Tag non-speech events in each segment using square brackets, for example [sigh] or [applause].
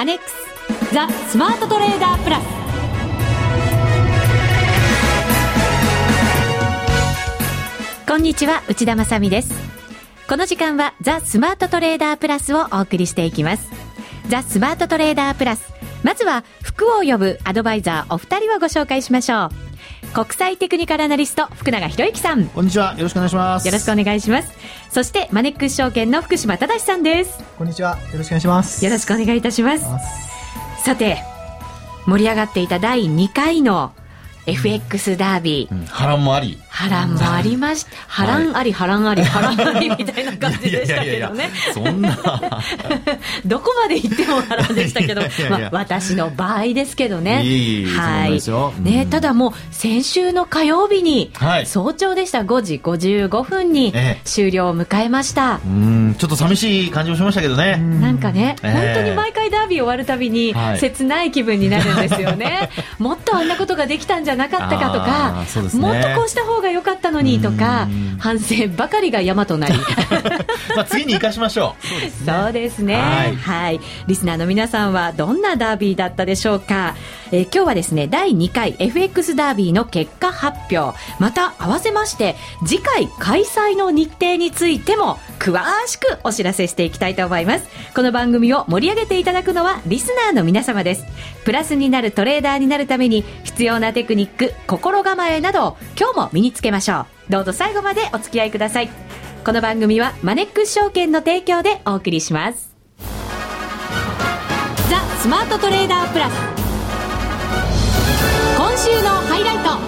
アネックスザ・スマートトレーダープラス。こんにちは内田まさです。この時間はザ・スマートトレーダープラスをお送りしていきます。ザ・スマートトレーダープラス。まずは福を呼ぶアドバイザーお二人をご紹介しましょう。国際テクニカルアナリスト福永博之さん。こんにちは。よろしくお願いします。よろしくお願いします。そしてマネックス証券の福島正さんです。こんにちは。よろしくお願いします。よろしくお願いいたします。さて盛り上がっていた第2回の FX ダービー、うん、波乱もあり波乱もありました。波乱あり、波乱あり、波乱ありみたいな感じでしたけどね。そんな。[laughs] どこまで行っても波乱でしたけど、[laughs] まあ、私の場合ですけどね。いいはい。ね、ただもう、先週の火曜日に、早朝でした5時55分に終了を迎えました。うん、ちょっと寂しい感じもしましたけどね。なんかね、本当に毎回ダービー終わるたびに、切ない気分になるんですよね。[laughs] もっとあんなことができたんじゃなかったかとか、もっとこうした方が良かったのにとか反省ばかりが山となり。[laughs] まあ次に生かしましょう。[laughs] そうですね。はい。はい。リスナーの皆さんはどんなダービーだったでしょうか、えー、今日はですね第2回 FX ダービーの結果発表。また合わせまして次回開催の日程についても詳しくお知らせしていきたいと思います。この番組を盛り上げていただくのはリスナーの皆様です。プラスになるトレーダーになるために必要なテクニック心構えなど今日も身につけましょう。どうぞ最後までお付き合いください。この番組はマネックス証券の提供でお送りします。ザ・スマートトレーダープラス。今週のハイライト。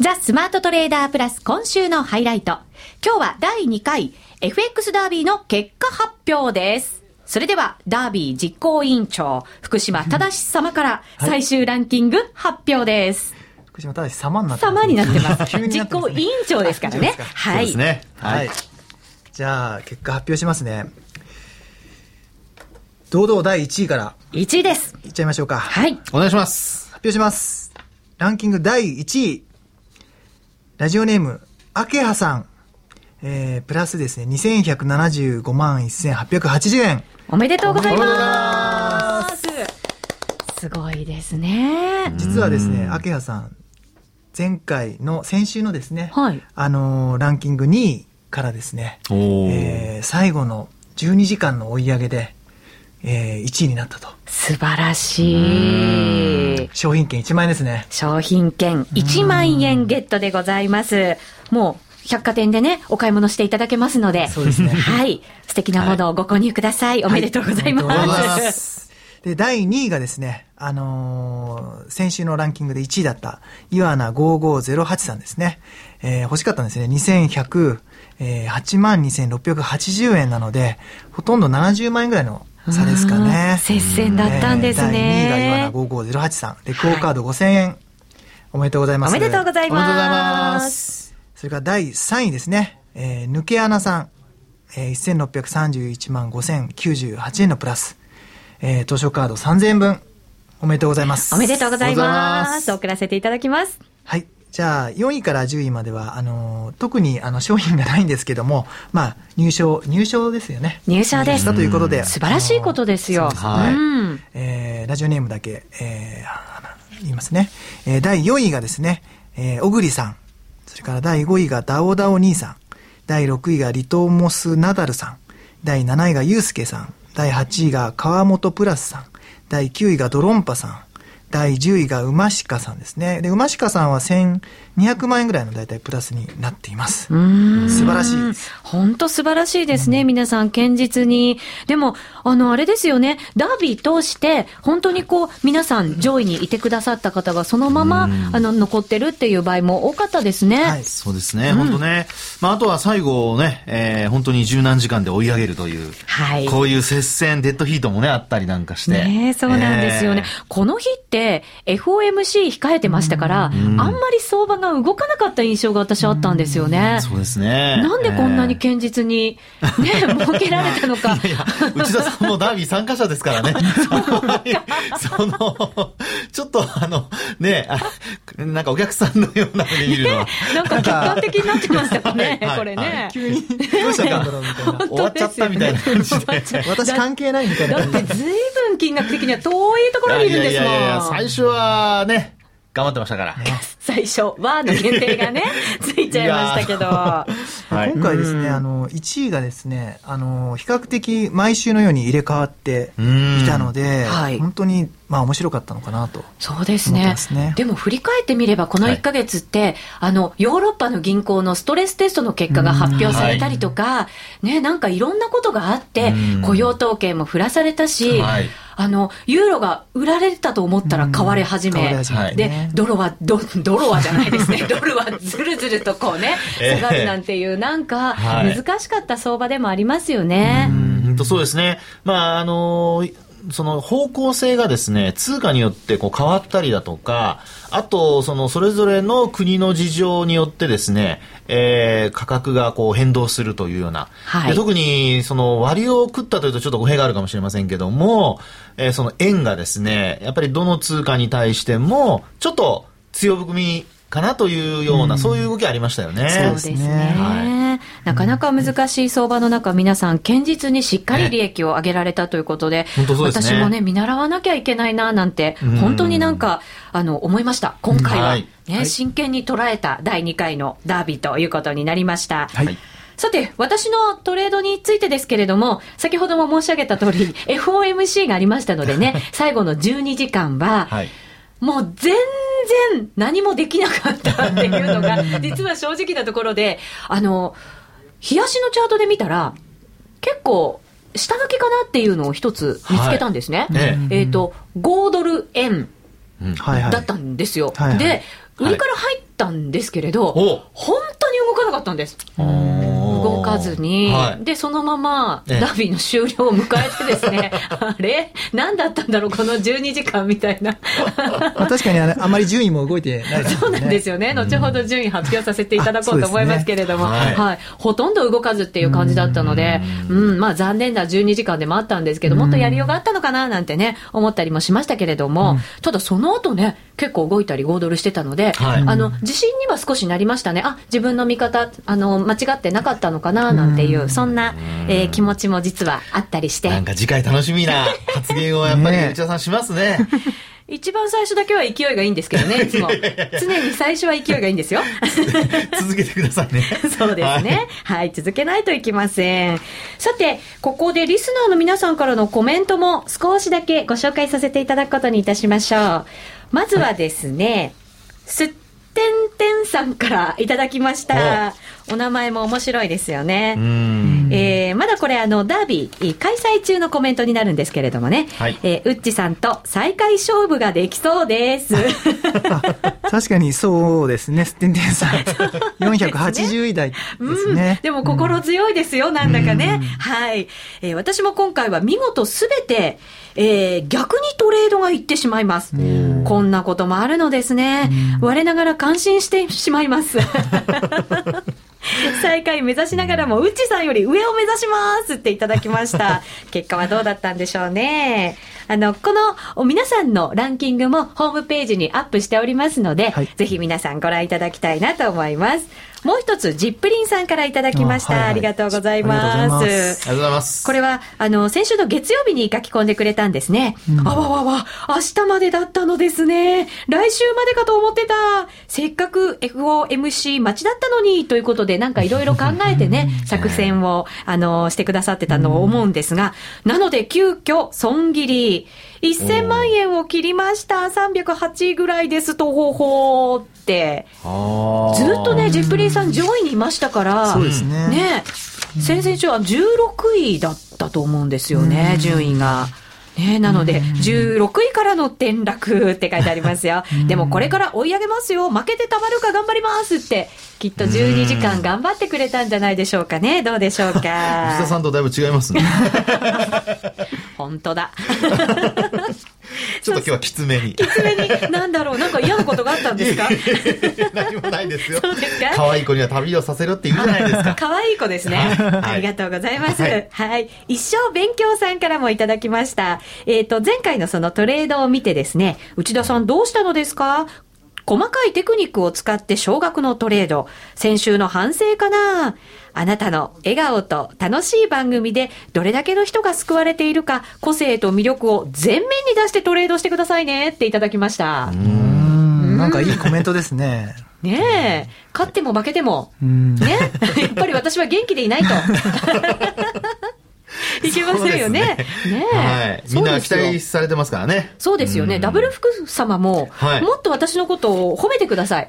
ザ・スマートトレーダープラス今週のハイライト。今日は第2回 FX ダービーの結果発表です。それでは、ダービー実行委員長、福島正様から最終ランキング発表です。はい、福島正様になってます、様になってます。[laughs] 実行委員長ですからね。はい。そうですね。はい。じゃあ、結果発表しますね。堂々第1位から。1位です。いっちゃいましょうか。はい。お願いします。発表します。ランキング第1位。ラジオネーム、アケハさん。えー、プラスですね、2175万1880円。おめでとうございます。すごいですね。実はですね、アケハさん、前回の、先週のですね、はい、あのー、ランキング2位からですね、えー、最後の12時間の追い上げで、えー、1位になったと。素晴らしい。商品券1万円ですね。商品券1万円ゲットでございます。もう、百貨店でね、お買い物していただけますので。そうですね。[laughs] はい。素敵なものをご購入ください。はい、おめでとうございます。はい、で、第2位がですね、あのー、先週のランキングで1位だった、イワナ5508さんですね。えー、欲しかったんですね。2100、えー、8万2680円なので、ほとんど70万円ぐらいの差ですかね。接戦だったんですね。第2位が岩名5508さん。レコーカード5000円、はい。おめでとうございます。おめでとうございます。それから第3位ですね。えー、抜け穴さん。えー、1631万5098円のプラス。えー、図書カード3000円分。おめでとうございます。おめでとうございます。送らせていただきます。はい。じゃあ、4位から10位までは、あの、特にあの商品がないんですけども、まあ、入賞、入賞ですよね。入賞です。ということで。素晴らしいことですよ。はい。えー、ラジオネームだけ、えー、言いますね。えー、第4位がですね、えー、小栗さん。それから第5位がダオダオ兄さん。第6位がリトーモスナダルさん。第7位がユースケさん。第8位が川本プラスさん。第9位がドロンパさん。第10位が馬鹿さんですね。で、馬鹿さんは1200万円ぐらいの大体プラスになっています。素晴らしい。本当素晴らしいですね、うん、皆さん、堅実に。でも、あの、あれですよね、ダービー通して、本当にこう、皆さん上位にいてくださった方がそのまま、あの、残ってるっていう場合も多かったですね。はい、そうですね、本当ね。まあ、あとは最後ね、えー、本当に十何時間で追い上げるという、はい、こういう接戦、デッドヒートもね、あったりなんかして。ねそうなんですよね。えー、この日って、FOMC 控えてましたから、あんまり相場がま動かなかった印象が私あったんですよね。そうですね。なんでこんなに堅実に、ね、設けられたのか。[laughs] いやいや、内田さんもダービー参加者ですからね。[laughs] その、ちょっとあの、ね、なんかお客さんのような目で見るのは。なんか客観的になってましたね、はい、これね。急に、どうしたんだろうみたいな。終わっちゃったみたいな感じで。[laughs] 私関係ないみたいな。だって随分金額的には遠いところにいるんですもん。いやいやいや最初はね、頑張ってましたから。[laughs] 最初、ーの限定がね、[laughs] ついちゃいましたけど。はい、今回ですね、あの、1位がですね、あの、比較的毎週のように入れ替わっていたので、はい、本当に、まあ面白かったのかなと、そうですね。でも振り返ってみれば、この1か月って、はい、あの、ヨーロッパの銀行のストレステストの結果が発表されたりとか、はい、ね、なんかいろんなことがあって、雇用統計も振らされたし、はいあの、ユーロが売られたと思ったら買われ始め、うん、で、ドルは、ドドルはじゃないですね、[laughs] ドルはずるずるとこうね、下がるなんていう、なんか、難しかった相場でもありますよね。うん、そうですね。まあ、あのーその方向性がですね、通貨によってこう変わったりだとか、あと、そのそれぞれの国の事情によってですね、えー、価格がこう変動するというような。はい、で特に、その割を食ったというとちょっと語弊があるかもしれませんけども、えー、その円がですね、やっぱりどの通貨に対しても、ちょっと強含みかなというような、うん、そういう動きありましたよね。そうですね。はい、なかなか難しい相場の中、皆さん、堅実にしっかり利益を上げられたということで、ね、私もね、見習わなきゃいけないな、なんて、本当になんか、あの、思いました。今回は、はい、ね、真剣に捉えた第2回のダービーということになりました。はい。さて、私のトレードについてですけれども、先ほども申し上げた通り、[laughs] FOMC がありましたのでね、[laughs] 最後の12時間は、はいもう全然何もできなかったっていうのが、[laughs] 実は正直なところで、あの、冷やしのチャートで見たら、結構、下抜けかなっていうのを一つ見つけたんですね。はい、えっ、ー、と、5ドル円だったんですよ。はいはい、で、売りから入ったんですけれど、本当に動かなかったんです。動かずに、はい、で、そのまま、ダービーの終了を迎えてですね、[laughs] あれ？何だったんだろう、この12時間みたいな。まあ、確かにああまり順位も動いてないですね。そうなんですよね。後ほど順位発表させていただこうと思いますけれども、ね。はい、はい。ほとんど動かずっていう感じだったので、うん、まあ残念な12時間でもあったんですけど、もっとやりようがあったのかななんてね、思ったりもしましたけれども、ただその後ね、結構動いたり5ドルしてたので、はい、あの、自信には少しなりましたね。あ、自分の見方、あの、間違ってなかったのかな、なんていう、そんな、えー、気持ちも実はあったりして。なんか次回楽しみな発言をやっぱり内田さんしますね。[laughs] 一番最初だけは勢いがいいんですけどね、[laughs] いつも。常に最初は勢いがいいんですよ。[laughs] 続けてくださいね。そうですね、はい。はい、続けないといけません。さて、ここでリスナーの皆さんからのコメントも少しだけご紹介させていただくことにいたしましょう。まずはですね、すってんてんさんからいただきました。お名前も面白いですよね。えー、まだこれあの、ダービー開催中のコメントになるんですけれどもね、はい、えー、ウッチさんと再開勝負ができそうです。[laughs] 確かにそうですね、すってんてんさん。480位台ですね。うん、でも心強いですよ、なんだかね。はい、えー。私も今回は見事すべて、えー、逆にトレードがいってしまいます。こんなこともあるのですね。我ながら感心してしまいます。[laughs] 最下位目指しながらも、うっちさんより上を目指しますっていただきました。[laughs] 結果はどうだったんでしょうね。あの、この皆さんのランキングもホームページにアップしておりますので、はい、ぜひ皆さんご覧いただきたいなと思います。もう一つ、ジップリンさんからいただきました。あはいはい、ありがとうございます。ありがとうございます。これは、あの、先週の月曜日に書き込んでくれたんですね。うん、あわわわ、明日までだったのですね。来週までかと思ってた。せっかく FOMC 待ちだったのに、ということで、なんかいろいろ考えてね、[laughs] 作戦を、あの、してくださってたのを思うんですが、なので、急遽、損切り。1000万円を切りました。308ぐらいですと、ほほーって。ずっとね、ジップリーさん上位にいましたから、そうですね。ね、先々週は16位だったと思うんですよね、順位が。ね、なので、16位からの転落って書いてありますよ。[laughs] でもこれから追い上げますよ。負けてたまるか頑張りますって、きっと12時間頑張ってくれたんじゃないでしょうかね。どうでしょうか。吉田さんとだいぶ違いますね。[laughs] 本当だ。[laughs] ちょっと今日はきつめに。きつめに、なんだろう、なんか嫌なことがあったんですか？何もないですよ。[laughs] そうですか？可愛い子には旅をさせろって言うじゃないですか。可愛い子ですね。はいありがとうございます。ははいい。一生勉強さんからもいただきました。えっ、と、前回のそのトレードを見てですね、内田さんどうしたのですか？細かいテクニックを使って少額のトレード。先週の反省かなあなたの笑顔と楽しい番組でどれだけの人が救われているか、個性と魅力を前面に出してトレードしてくださいねっていただきました。うん、なんかいいコメントですね。[laughs] ねえ、勝っても負けても、うん。ね、やっぱり私は元気でいないと。[laughs] [laughs] いけませんよね。ねえはい。みんな期待されてますからね。そうですよね。ダブル福様も、はいもっと私のことを褒めてください。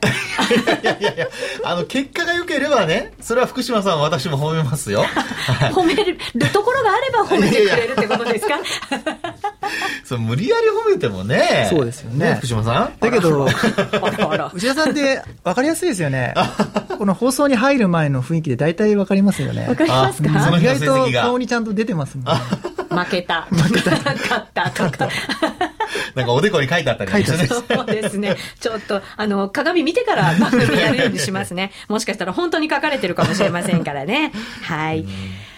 いやいやいや、あの、結果が良ければね、それは福島さんは私も褒めますよ。[laughs] はい。褒めるところがあれば褒めてくれるってことですか？[laughs] そう無理やり褒めてもね。そうですよね福島さんだけど、あらあら。内田さんって分かりやすいですよね。この放送に入る前の雰囲気で大体分かりますよね。わかりますか？意外と顔にちゃんと出てますもんね。[laughs] 負けた。負けた。勝ったとか。なんかおでこに書いてあったりねそうですね。ちょっと、あの、鏡見てから番組やるようにしますね。[laughs] もしかしたら本当に書かれてるかもしれませんからね。はい。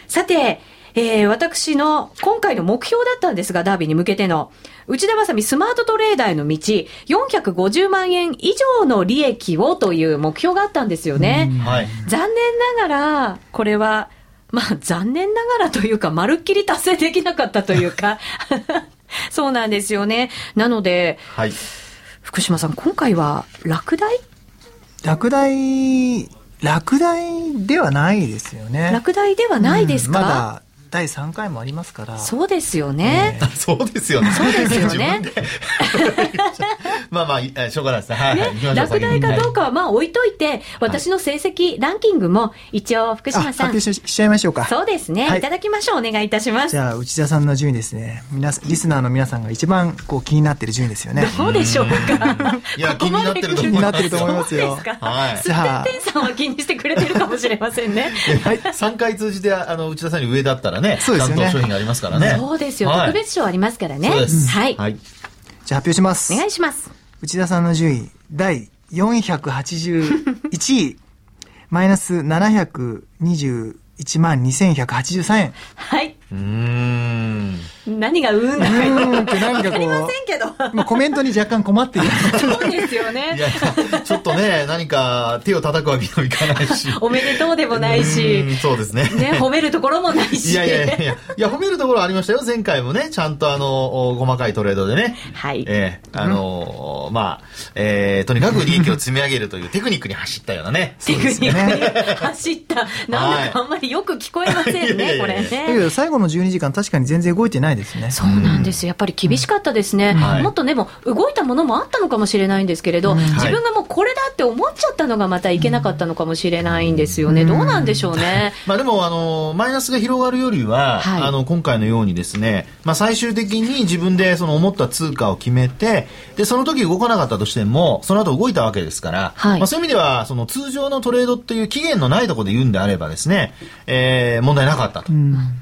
さて、えー私の今回の目標だったんですが、ダービーに向けての、内田まさみスマートトレーダーへの道、450万円以上の利益をという目標があったんですよね。はい。残念ながら、これは、まあ残念ながらというか、まるっきり達成できなかったというか、[laughs] そうなんですよね。なので、はい。福島さん、今回は落第？落第、落第ではないですよね。落第ではないですか、うんまだ第3回もありますから。そうですよね。[laughs] そうですよね。そうですよね [laughs] まあまあいい、しょうがないですね。はい、はい。行きましょう落第かどうかはまあ置いといて、私の成績ランキングも一応福あ、島さん発表、ししちゃいましょうか。そうですね、はいい、ただきましょう。お願いいたしますじ。ゃあ、内田さんの順位ですね。皆さん、リスナーの皆さんが一番こう気になってる順位ですよね。どうでしょうか？いや [laughs] ここまで来気になってると思います気になってると思いますよそうですか。はいすってんさんは気にしてくれてるかもしれませんね。はい。3回通じて、あの、内田さんに上だったらね、そうですよね担当商品がありますからね。そうですよ、はい特別賞ありますからね。そうです。はい。はい。じゃあ発表します。お願いします。内田さんの順位、第481位、[laughs] マイナス721万2183円。はい。うーん。何がうんだうかーんって何かこわかりまう、せんけど。まあコメントに若干困っている。そうですよいね。や、ちょっとね、何か手を叩くわけにもいかないし。おめでとうでもないしう、んそうですね。ね、褒めるところもないし。いやいやいやいや、いや、褒めるところありましたよ。前回もね、ちゃんとあの、お細かいトレードでね。はいええあのまあ、えーとにかく利益を積み上げるというテクニックに走ったようなね。テクニックに走った。なんはいだかあんまりよく聞こえませんね、やこれだけね。ど最後の12時間確かに全然動いてないですね。そうなんですよ。やっぱり厳しかったですね。はいもっとね、もう動いたものもあったのかもしれないんですけれど、自分がもうこれだって思っちゃったのがまたいけなかったのかもしれないんですよね。どうなんでしょうね。[laughs] まあでも、あの、マイナスが広がるよりは、はいあの、今回のようにですね、まあ最終的に自分でその思った通貨を決めて、で、その時動かなかったとしても、その後動いたわけですから、はい。まあそういう意味では、その通常のトレードっていう期限のないところで言うんであればですね、えー、問題なかったと。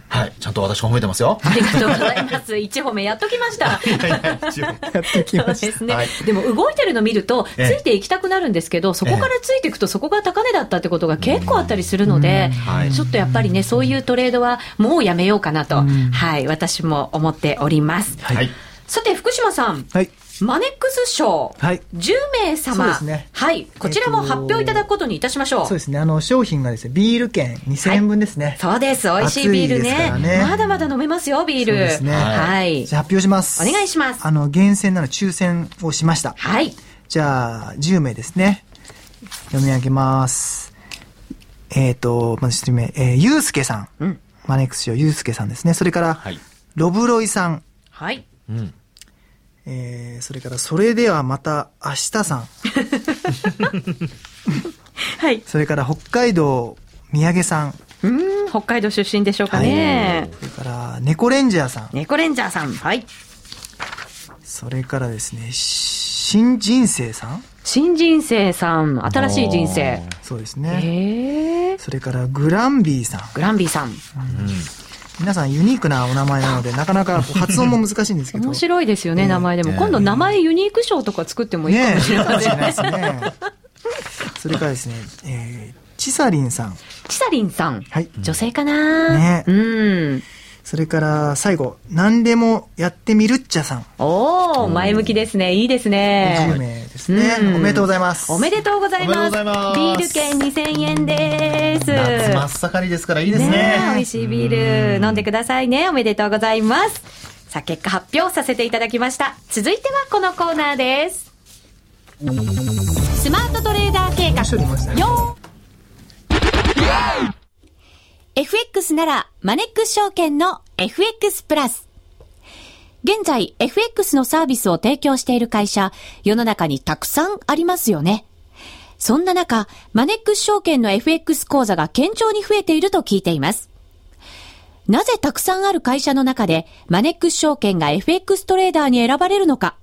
はい。ちゃんと私褒めてますよ。ありがとうございます。[laughs] 一褒めやっときました。い。やい。や一応やってきそうました。ですね、はい。でも動いてるの見ると、つえ。えいていきたくなるんですけど、そこからついていくと、そこが高値だったってことが結構あったりするので、はい。ちょっとやっぱりね、そういうトレードはもうやめようかなと、はい、私も思っております。はい。さて、福島さん、はい。マネックス賞、はい10名様、そうですねはい、こちらも発表いただくことにいたしましょう。そうですね。あの、商品がですね、ビール券2000円分ですね。そうです。美味しいビールねねまだまだ飲めますよ、ビール。そうですねはい。じゃあ発表します。お願いしますあの、厳選なの抽選をしました。はい。じゃあ、10名ですね。読み上げます。えっ、と、まず1名、えー、ゆうすけさん。うんマネックス賞ゆうすけさんですね。それから、はいロブロイさん。はい。うん。えー、それから、それではまた明日さん。[laughs] はい。それから、北海道三宅さん。うーん、北海道出身でしょうかね。それから、猫レンジャーさん。猫レンジャーさん。はい。それからですね、新人生さん。新人生さん。新しい人生。そうですね。へえ。それから、グランビーさん。グランビーさん。皆さんユニークなお名前なので、なかなか発音も難しいんですけど。面白いですよね、名前でも。今度名前ユニーク賞とか作ってもいいかもしれませんね。ねねそれからですね、えー、チサリンさん。チサリンさん。はい。女性かなねうん。それから最後、何でもやってみるっちゃさん。おー、前向きですね。いいですね。10名ですね。うんおめでとうございます。おめでとうございます。ビール券2000円です。夏真っ盛りですからいいですね。え美味しいビール飲んでくださいね。おめでとうございます。さあ、結果発表させていただきました。続いてはこのコーナーです。スマートトレーダー計画。よー FX なら、マネックス証券の FX プラス。現在、FX のサービスを提供している会社、世の中にたくさんありますよね。そんな中、マネックス証券の FX 講座が堅調に増えていると聞いています。なぜたくさんある会社の中で、マネックス証券が FX トレーダーに選ばれるのか、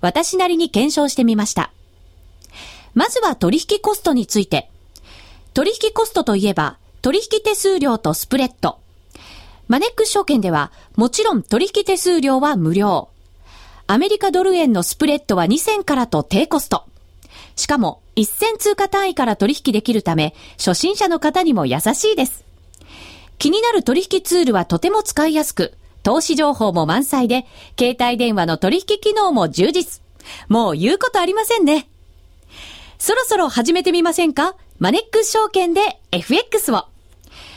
私なりに検証してみました。まずは取引コストについて。取引コストといえば、取引手数料とスプレッド。マネックス証券では、もちろん取引手数料は無料。アメリカドル円のスプレッドは2000からと低コスト。しかも、1000通貨単位から取引できるため、初心者の方にも優しいです。気になる取引ツールはとても使いやすく、投資情報も満載で、携帯電話の取引機能も充実。もう言うことありませんね。そろそろ始めてみませんか？マネックス証券で FX を。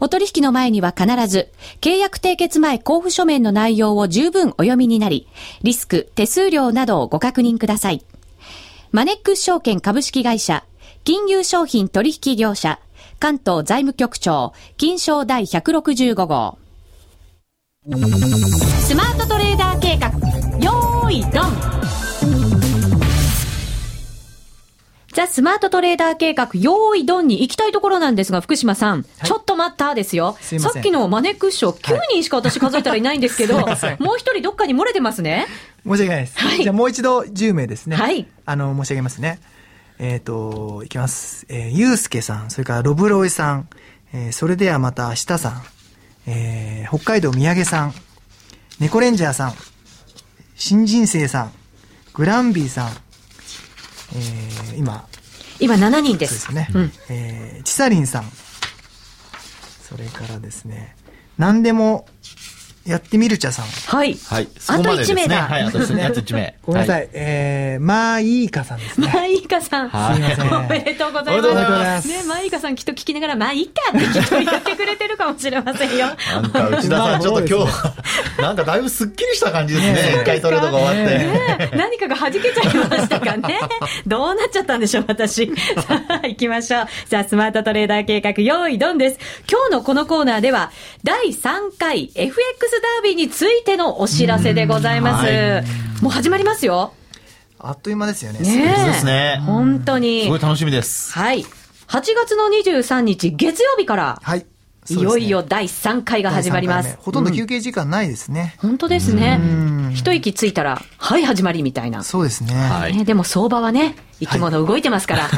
お取引の前には必ず、契約締結前交付書面の内容を十分お読みになり、リスク、手数料などをご確認ください。マネックス証券株式会社、金融商品取引業者、関東財務局長、金賞第165号。スマートトレーダー計画、よーいドンザ・スマートトレーダー計画、用意ドンに行きたいところなんですが、福島さん、ちょっと待ったですよ。すさっきのマネックス賞、9人しか私数えたらいないんですけど、すいもう一人どっかに漏れてますね。申し訳ないです。はいじゃあもう一度10名ですね。はいあの、申し上げますね。えっ、と、いきます。えー、ゆうすけさん、それからロブロイさん、えーそれではまた明日さん、えー北海道宮城さん、猫レンジャーさん、新人生さん、グランビーさん、えー今、今7人で。そうですすね。うん。えー、ちさりんさん。それからですね、何でもやってみるちゃさん。はい。はい。そあことまでですね。1名だ。はい、あと1 [laughs] 名。ごめんなさい。はえー、まあいいかさんですね。マイカさん。はいすいません。おめでとうございおめでとうございま。ますすね、マイカさんきっと聞きながら、まあいいかってきっと言ってくれてるかもしれませんよ。なんか内田さん、ちょっと今日、なんかだいぶすっきりした感じですね。一回トレードが終わって。ね何かが弾けちゃいましたかね。どうなっちゃったんでしょう、私。[laughs] さあ、行きましょう。さあ、スマートトレーダー計画、用意ドンです。今日のこのコーナーでは、第3回 FX ダービーについてのお知らせでございます。うんはもう始まりますよ。あっという間ですよね。ねですね本当に。すごい楽しみです。はい。8月の23日、月曜日から、はい。いよいよ第3回が始まります。ほとんど休憩時間ないですね。本当ですねん。一息ついたら、はい、始まりみたいな。そうですね。はいね、でも相場はね、生き物動いてますから、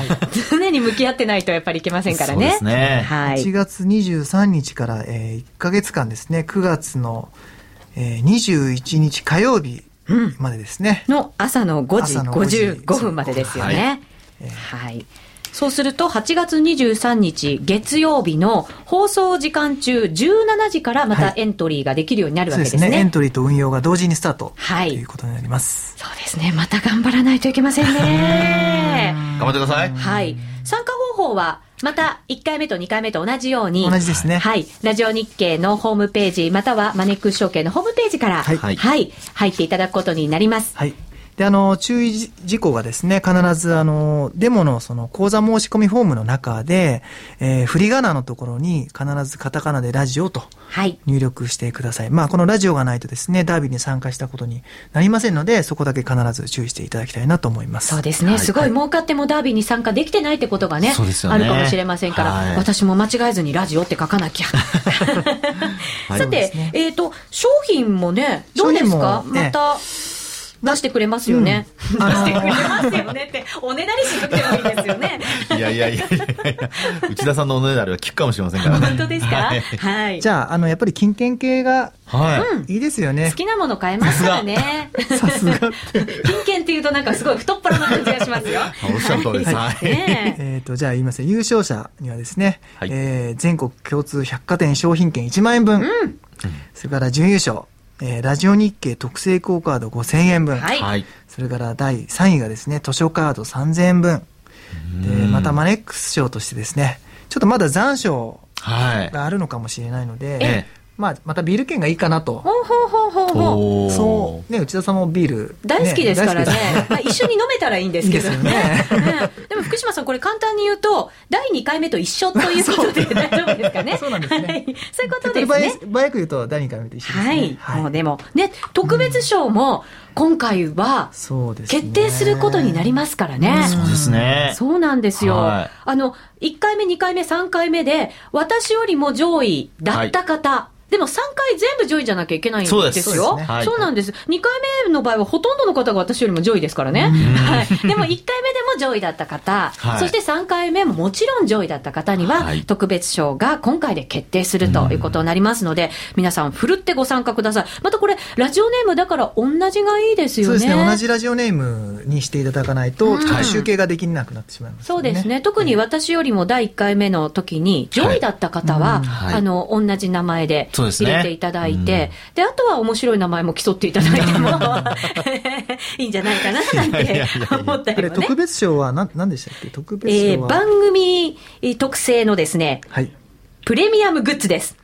常に向き合ってないとやっぱりいけませんからね。そうですねはい。1月23日から、えー、1ヶ月間ですね、9月の、えー、21日火曜日までですね。の朝の5時朝の5時55分までですよね。はい。そうすると、8月23日月曜日の放送時間中17時からまたエントリーができるようになるわそうですすね。けでね。エントリーと運用が同時にスタート。はいということになります。そうですね。また頑張らないといけませんね。[laughs] 頑張ってください。はい。参加方法は、また1回目と2回目と同じように。同じですねはい。ラジオ日経のホームページ、またはマネックス証券のホームページから、はいはい。入っていただくことになります。はい。で、あの、注意事項がですね、必ず、あの、デモのその講座申し込みフォームの中で、えー、振り仮名のところに必ずカタカナでラジオと入力してください。はい、まあ、このラジオがないとですね、ダービーに参加したことになりませんので、そこだけ必ず注意していただきたいなと思います。そうですね。はい、すごい儲かってもダービーに参加できてないってことがね、ねあるかもしれませんから、はい、私も間違えずにラジオって書かなきゃ。[laughs] さて、ね、えっ、ー、と、商品もね、どうですか、ね、また。出してくれますよね。うん、出してくれますよねって、おねだりしなくてもいいですよね。いやいやいやいや内田さんのおねだりは聞くかもしれませんからね。[laughs] 本当ですか？はい。じゃあ、あの、やっぱり金券系が、はい。いいですよね。好きなもの買えますからね。さすが。金券っていうとなんかすごい太っ腹な感じがしますよ。おっしゃる通りです。はい。えっと、じゃあ言います優勝者にはですね、え全国共通百貨店商品券1万円分。うん。それから準優勝。えー、ラジオ日経特製クオカード5000円分、はい、それから第3位がですね図書カード3000円分。でまたマネックス賞としてですねちょっとまだ残暑があるのかもしれないので、はい、まあ、またビール券がいいかなと。ほうほうほうほうほう。そう。ね、内田さんもビール、ね、大好きですからね。まあ、一緒に飲めたらいいんですけどね。[laughs] いいね [laughs] でも福島さん、これ簡単に言うと、第2回目と一緒ということで大丈夫ですかね。[laughs] そうなんですね。はい、そういうことですね。早く言うと、第2回目と一緒ですね。はい。はい、もうでも、ね、特別賞も、今回は、決定することになりますからね。そうですね。そうなんですよ。はい、あの、1回目、2回目、3回目で、私よりも上位だった方、はいでも3回全部上位じゃなきゃいけないんですよ。そうですそう、ねはい、そうなんです。2回目の場合はほとんどの方が私よりも上位ですからね。はい。でも1回目でも上位だった方、はい、そして3回目ももちろん上位だった方には、特別賞が今回で決定するということになりますので、皆さん、ふるってご参加ください。またこれ、ラジオネームだから同じがいいですよね。そうですね。同じラジオネームにしていただかないと、ちょっと集計ができなくなってしまいます、ね、そうですね。特に私よりも第1回目の時に、上位だった方は、あの、同じ名前で入れていただいて、で、あとは面白い名前も競っていただいても。[laughs] いいんじゃないかな、なんて思ったりも、ね、特別賞は何何でしたっけ？特別賞は、えー、番組特製のですね、はい、プレミアムグッズです。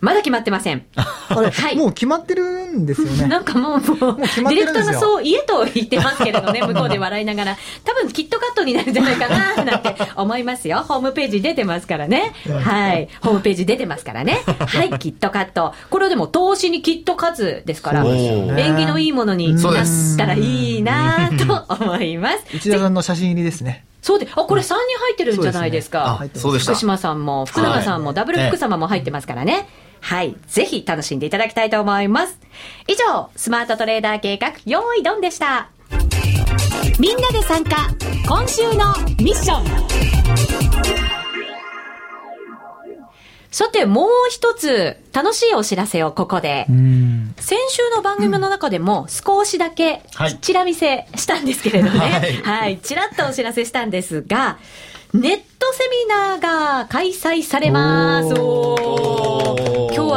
まだ決まってません。あれ、はい、もう決まってるんですよね。なんかもう、もうディレクターがそう、家と言ってますけれどね、向こうで笑いながら、多分キットカットになるんじゃないかな、なんて思いますよ。ホームページ出てますからね。はい。ホームページ出てますからね。はい、キットカット。これはでも投資にキットカツですから、縁起のいいものになったらいいなと思います。内田さんの写真入りですね。そうで、あ、これ3人入ってるんじゃないですか。そうです福島さんも、福永さんも、ダブル福様も入ってますからね。はい。ぜひ楽しんでいただきたいと思います。以上、スマートトレーダー計画、用意ドンでした。みんなで参加、今週のミッション。さて、もう一つ、楽しいお知らせをここで。先週の番組の中でも少しだけ、ちら見せしたんですけれどね。[laughs] はい、はい。ちらっとお知らせしたんですが、ネットセミナーが開催されます。今日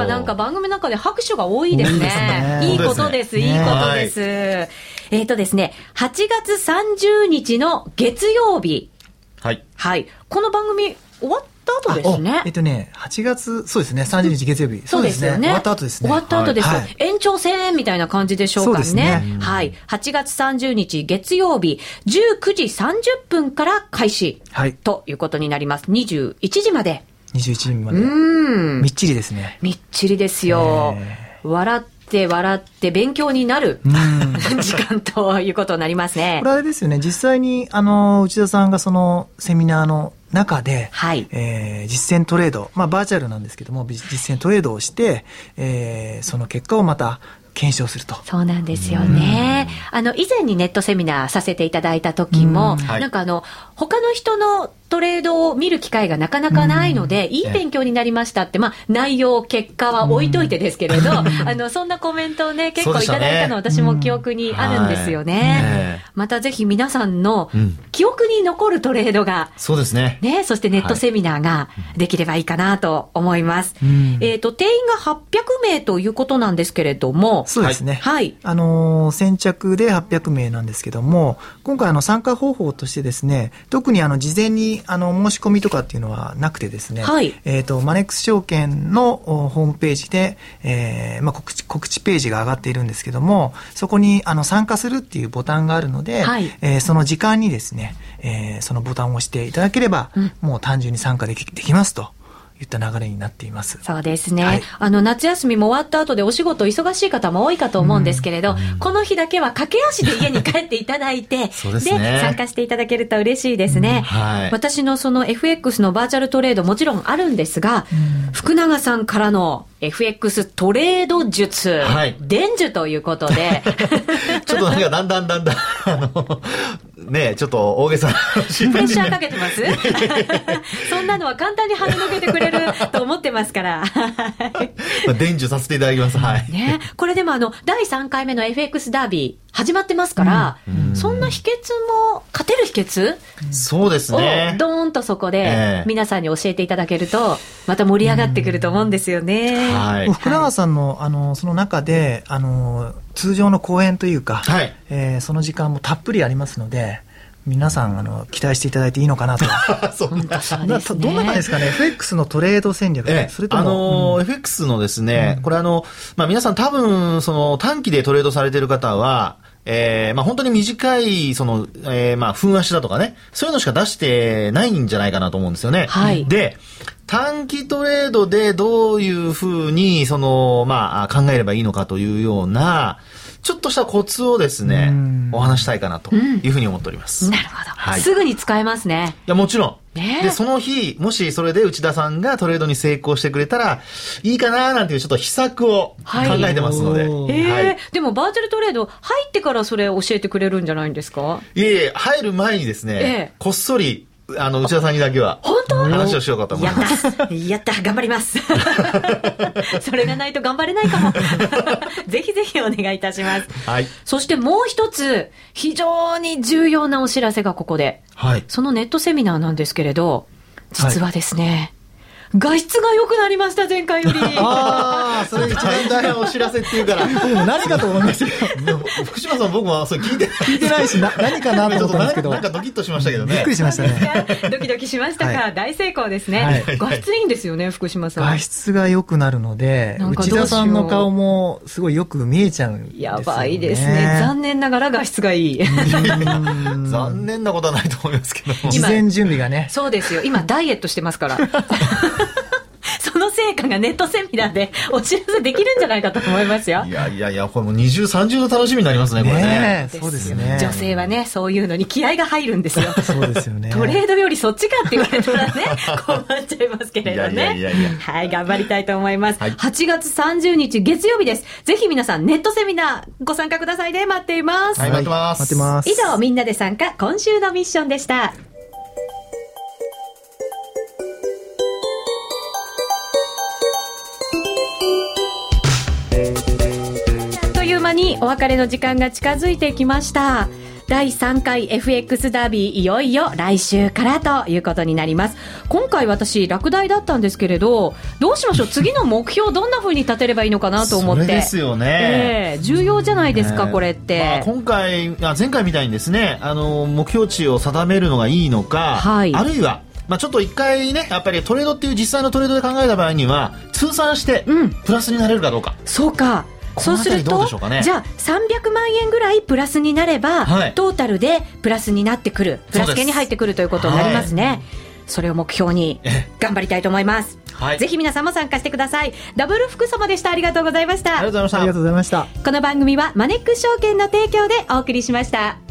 はなんか番組の中で拍手が多いですね。いいことです、いいことです。えっ、ー、とですね、8月30日の月曜日。はい。はい。この番組終わっった後ですね。えっとね、8月、そうですね、30日月曜日。そうですよね。終わった後ですね。終わった後です。はい、延長戦みたいな感じでしょうかね。ねはい。8月30日月曜日、19時30分から開始。はい。ということになります。21時まで。21時まで。うん。みっちりですね。みっちりですよ。笑って笑って勉強になる [laughs] 時間ということになりますね。これあれですよね、実際に、あの、内田さんがそのセミナーの中で、はい、えー、実践トレード、まあバーチャルなんですけども、実践トレードをして、えー、その結果をまた検証すると。そうなんですよね。あの、以前にネットセミナーさせていただいた時も、なんかあの、他の人のトレードを見る機会がなかなかないので、いい勉強になりましたって、まあ、内容、結果は置いといてですけれど、[laughs] あの、そんなコメントをね、結構いただいたの私も記憶にあるんですよね。またぜひ皆さんの記憶に残るトレードが、そうですね。ね、そしてネットセミナーができればいいかなと思います。えっと、定員が800名ということなんですけれども、そうですね。はい。あの先着で800名なんですけども、今回あの参加方法としてですね、特にあの事前ににあの申し込みとかっていうのはなくてですね、はい。えっ、と、マネックス証券のおホームページで、えーまあ、告知告知ページが上がっているんですけども、そこにあの参加するっていうボタンがあるので、はい。えーその時間にですね、えーそのボタンを押していただければ、もう単純に参加できできますといった流れになっています。そうですね、はい。あの夏休みも終わった後でお仕事忙しい方も多いかと思うんですけれど、この日だけは駆け足で家に帰っていただいて [laughs] ですね。参加していただけると嬉しいですね、はい。私のその FX のバーチャルトレードもちろんあるんですが、福永さんからの FX トレード術、はい。伝授ということで [laughs] [laughs] ちょっとなんかだんだんだんだん、あの、ねちょっと大げさな話プレッシャーかけてます？[laughs] そんなのは簡単に跳ねのけてくれる [laughs] と思ってますから。まあ伝授させていただきます。はい。ね、これでもあの、第3回目の FX ダービー始まってますから、そんな秘訣も、勝てる秘訣？そうですをね。ドーンとそこえでえ皆さんに教えていただけると、また盛り上がってくると思うんですよね。はい。福永さんの、あの、その中で、あの、通常の講演というか、はい。えーその時間もたっぷりありますので、皆さん、あの、期待していただいていいのかなと。[laughs] [laughs] そう本当そうなですね。どんな感じですかね ?FX のトレード戦略、ええ。それとも、あのーうん。FX のですね、これあの、まあ、皆さん多分、その短期でトレードされてる方は、えーまあ、本当に短い、その、えーまあ、分足だとかね、そういうのしか出してないんじゃないかなと思うんですよね。はいで、短期トレードでどういうふうに、その、まあ、考えればいいのかというような、ちょっとしたコツをですねうん、お話したいかなというふうに思っております。なるほど、はいすぐに使えますね。いや、もちろん。ね。えで、その日、もしそれで内田さんがトレードに成功してくれたら、いいかななんていうちょっと秘策を考はい。えてますので。おー。ええはい。でもバーチャルトレード入ってからそれ教えてくれるんじゃないんですか？いえいえ、入る前にですね、ええ。こっそり、あの、内田さんにだけは、本当？話をしようかと思いやます。った。やった。頑張ります。[laughs] それがないと頑張れないかも。[laughs] ぜひぜひお願いいたします。はい。そしてもう一つ非常に重要なお知らせがここで。はい。そのネットセミナーなんですけれど実はですね、画質が良くなりました前回より [laughs] ああ、それ一番大お知らせっていうから。何かと思いましたけど、福島さん僕もそれ聞いてない。聞いてないし、な何かなと思ったんですけど、なんかドキッとしましたけどね。びっくりしましたね。[laughs] ドキドキしましたか、はい大成功ですね、はい画質いいんですよね福島さん画質が良くなるので、内田さんの顔もすごいよく見えちゃうんですよ、ね。やばいですね残念ながら画質がいいうん残念なことはないと思いますけども。事前準備がね。そうですよ。今、ダイエットしてますから。その成果がネットセミナーでお知らせできるんじゃないかと思いますよい。やいやいや、これもう二重三重の楽しみになりますね、これね。そうですね。女性はね、そういうのに気合が入るんですよ。そうですよね。トレードよりそっちかって言われたらね、[laughs] 困っちゃいますけれどね。いやいやいやいやはい、頑張りたいと思います。はい8月30日月曜日です。ぜひ皆さんネットセミナーご参加くださいね。待っています。はい、待ってます。待ってます。以上、みんなで参加、今週のミッションでした。間にお別れの時間が近づいてきました。第3回 FX ダービーいよいよ来週からということになります。今回私落第だったんですけれど、どうしましょう？次の目標どんな風に立てればいいのかなと思って。ですよね。ええ重要じゃないですか、ねこれって。まあ、今回あ前回みたいにですねあの目標値を定めるのがいいのか、はいあるいはまあ、ちょっと一回ね、やっぱりトレードっていう実際のトレードで考えた場合には、通算してうん、プラスになれるかどうか。そうか。こそうすると、ねじゃあ300万円ぐらいプラスになれば、はいトータルでプラスになってくる、プラスそうです系に入ってくるということになりますね。それを目標にえ頑張りたいと思います。はいぜひ皆さんも参加してください。ダブル福様でした。ありがとうございましたありがとう。ございましたありがとうございました。この番組はマネックス証券の提供でお送りしました。